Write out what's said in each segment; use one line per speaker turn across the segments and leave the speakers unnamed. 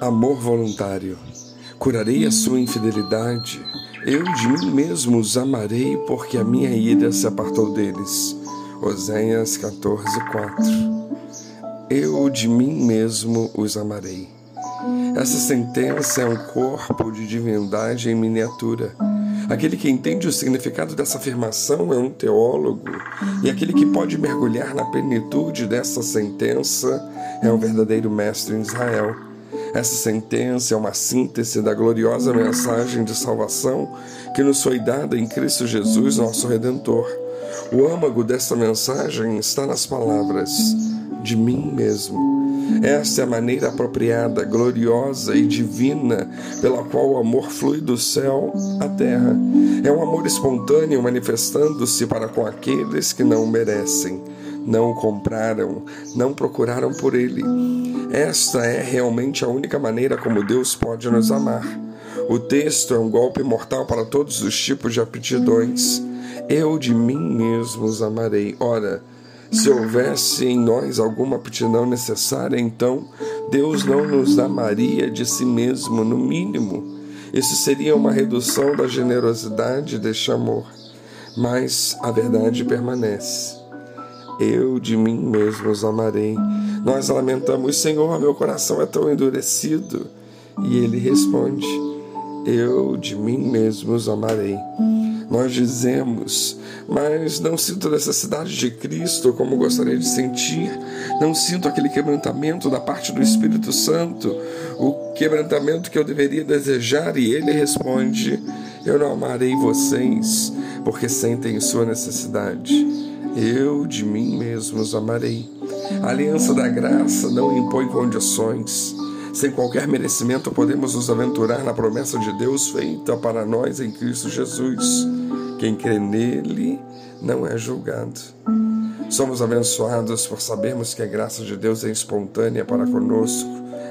Amor voluntário. Curarei a sua infidelidade. Eu de mim mesmo os amarei, porque a minha ira se apartou deles. Oséias 14, 4. Eu de mim mesmo os amarei. Essa sentença é um corpo de divindade em miniatura. Aquele que entende o significado dessa afirmação é um teólogo, e aquele que pode mergulhar na plenitude dessa sentença é um verdadeiro mestre em Israel. Essa sentença é uma síntese da gloriosa mensagem de salvação que nos foi dada em Cristo Jesus, nosso Redentor. O âmago dessa mensagem está nas palavras de mim mesmo. Esta é a maneira apropriada, gloriosa e divina pela qual o amor flui do céu à terra. É um amor espontâneo manifestando-se para com aqueles que não merecem, não o compraram, não procuraram por ele. Esta é realmente a única maneira como Deus pode nos amar. O texto é um golpe mortal para todos os tipos de aptidões. Eu de mim mesmo os amarei. Ora, se houvesse em nós alguma aptidão necessária, então Deus não nos amaria de si mesmo, no mínimo. Isso seria uma redução da generosidade deste amor. Mas a verdade permanece. Eu de mim mesmo os amarei. Nós lamentamos, Senhor, meu coração é tão endurecido. E ele responde: Eu de mim mesmo os amarei. Nós dizemos, mas não sinto necessidade de Cristo como gostaria de sentir, não sinto aquele quebrantamento da parte do Espírito Santo, o quebrantamento que eu deveria desejar, e ele responde: Eu não amarei vocês porque sentem sua necessidade. Eu de mim mesmo os amarei. A aliança da graça não impõe condições. Sem qualquer merecimento, podemos nos aventurar na promessa de Deus feita para nós em Cristo Jesus. Quem crê nele não é julgado. Somos abençoados por sabermos que a graça de Deus é espontânea para conosco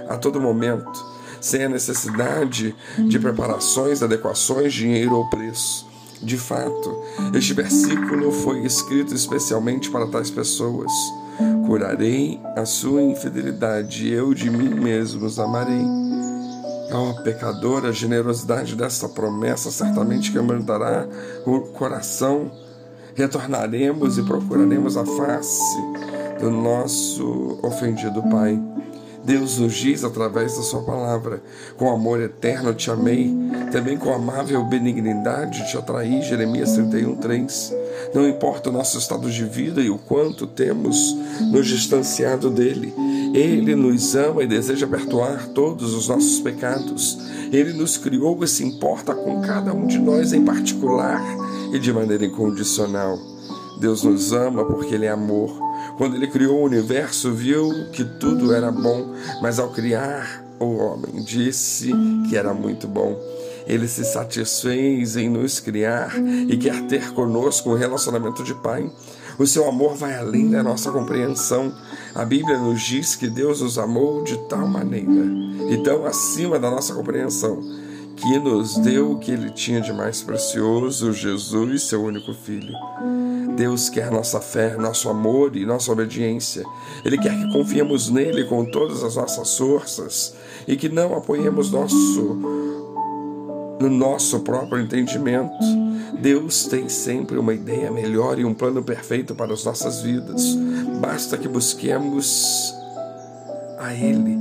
a todo momento, sem a necessidade de preparações, adequações, dinheiro ou preço. De fato, este versículo foi escrito especialmente para tais pessoas. Curarei a sua infidelidade, eu de mim mesmo os amarei. Oh, pecador, a generosidade desta promessa certamente quebrantará o coração. Retornaremos e procuraremos a face do nosso ofendido Pai. Deus nos diz através da Sua palavra: com amor eterno te amei, também com amável benignidade te atraí. Jeremias 31, 3. Não importa o nosso estado de vida e o quanto temos nos distanciado dele, ele nos ama e deseja perdoar todos os nossos pecados. Ele nos criou e se importa com cada um de nós em particular e de maneira incondicional. Deus nos ama porque Ele é amor. Quando Ele criou o universo, viu que tudo era bom, mas ao criar o homem, disse que era muito bom. Ele se satisfez em nos criar e quer ter conosco um relacionamento de pai. O seu amor vai além da nossa compreensão. A Bíblia nos diz que Deus nos amou de tal maneira e tão acima da nossa compreensão que nos deu o que ele tinha de mais precioso, Jesus, seu único filho. Deus quer nossa fé, nosso amor e nossa obediência. Ele quer que confiemos nele com todas as nossas forças e que não apoiemos nosso no nosso próprio entendimento. Deus tem sempre uma ideia melhor e um plano perfeito para as nossas vidas. Basta que busquemos a Ele.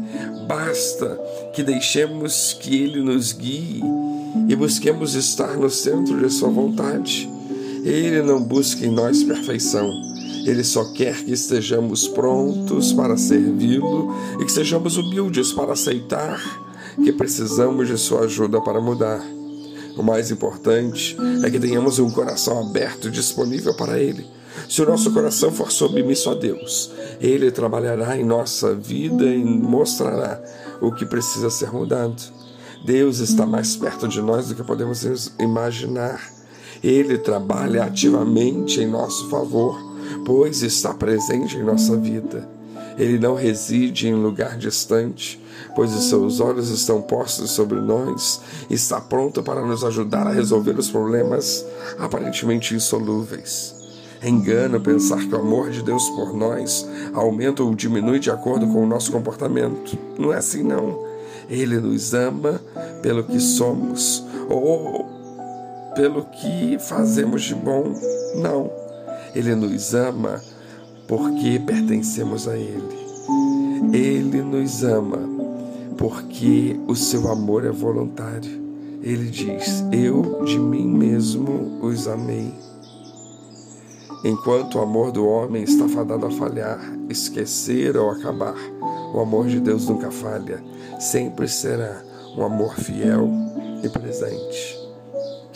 Basta que deixemos que Ele nos guie e busquemos estar no centro de Sua vontade. Ele não busca em nós perfeição. Ele só quer que estejamos prontos para servi-lo e que sejamos humildes para aceitar que precisamos de Sua ajuda para mudar. O mais importante é que tenhamos um coração aberto e disponível para Ele. Se o nosso coração for submisso a Deus, Ele trabalhará em nossa vida e mostrará o que precisa ser mudado. Deus está mais perto de nós do que podemos imaginar. Ele trabalha ativamente em nosso favor, pois está presente em nossa vida. Ele não reside em lugar distante, pois os seus olhos estão postos sobre nós e está pronto para nos ajudar a resolver os problemas aparentemente insolúveis. É engano pensar que o amor de Deus por nós aumenta ou diminui de acordo com o nosso comportamento. Não é assim, não. Ele nos ama pelo que somos ou pelo que fazemos de bom. Não. Ele nos ama porque pertencemos a Ele. Ele nos ama porque o seu amor é voluntário. Ele diz: Eu de mim mesmo os amei. Enquanto o amor do homem está fadado a falhar, esquecer ou acabar, o amor de Deus nunca falha, sempre será um amor fiel e presente.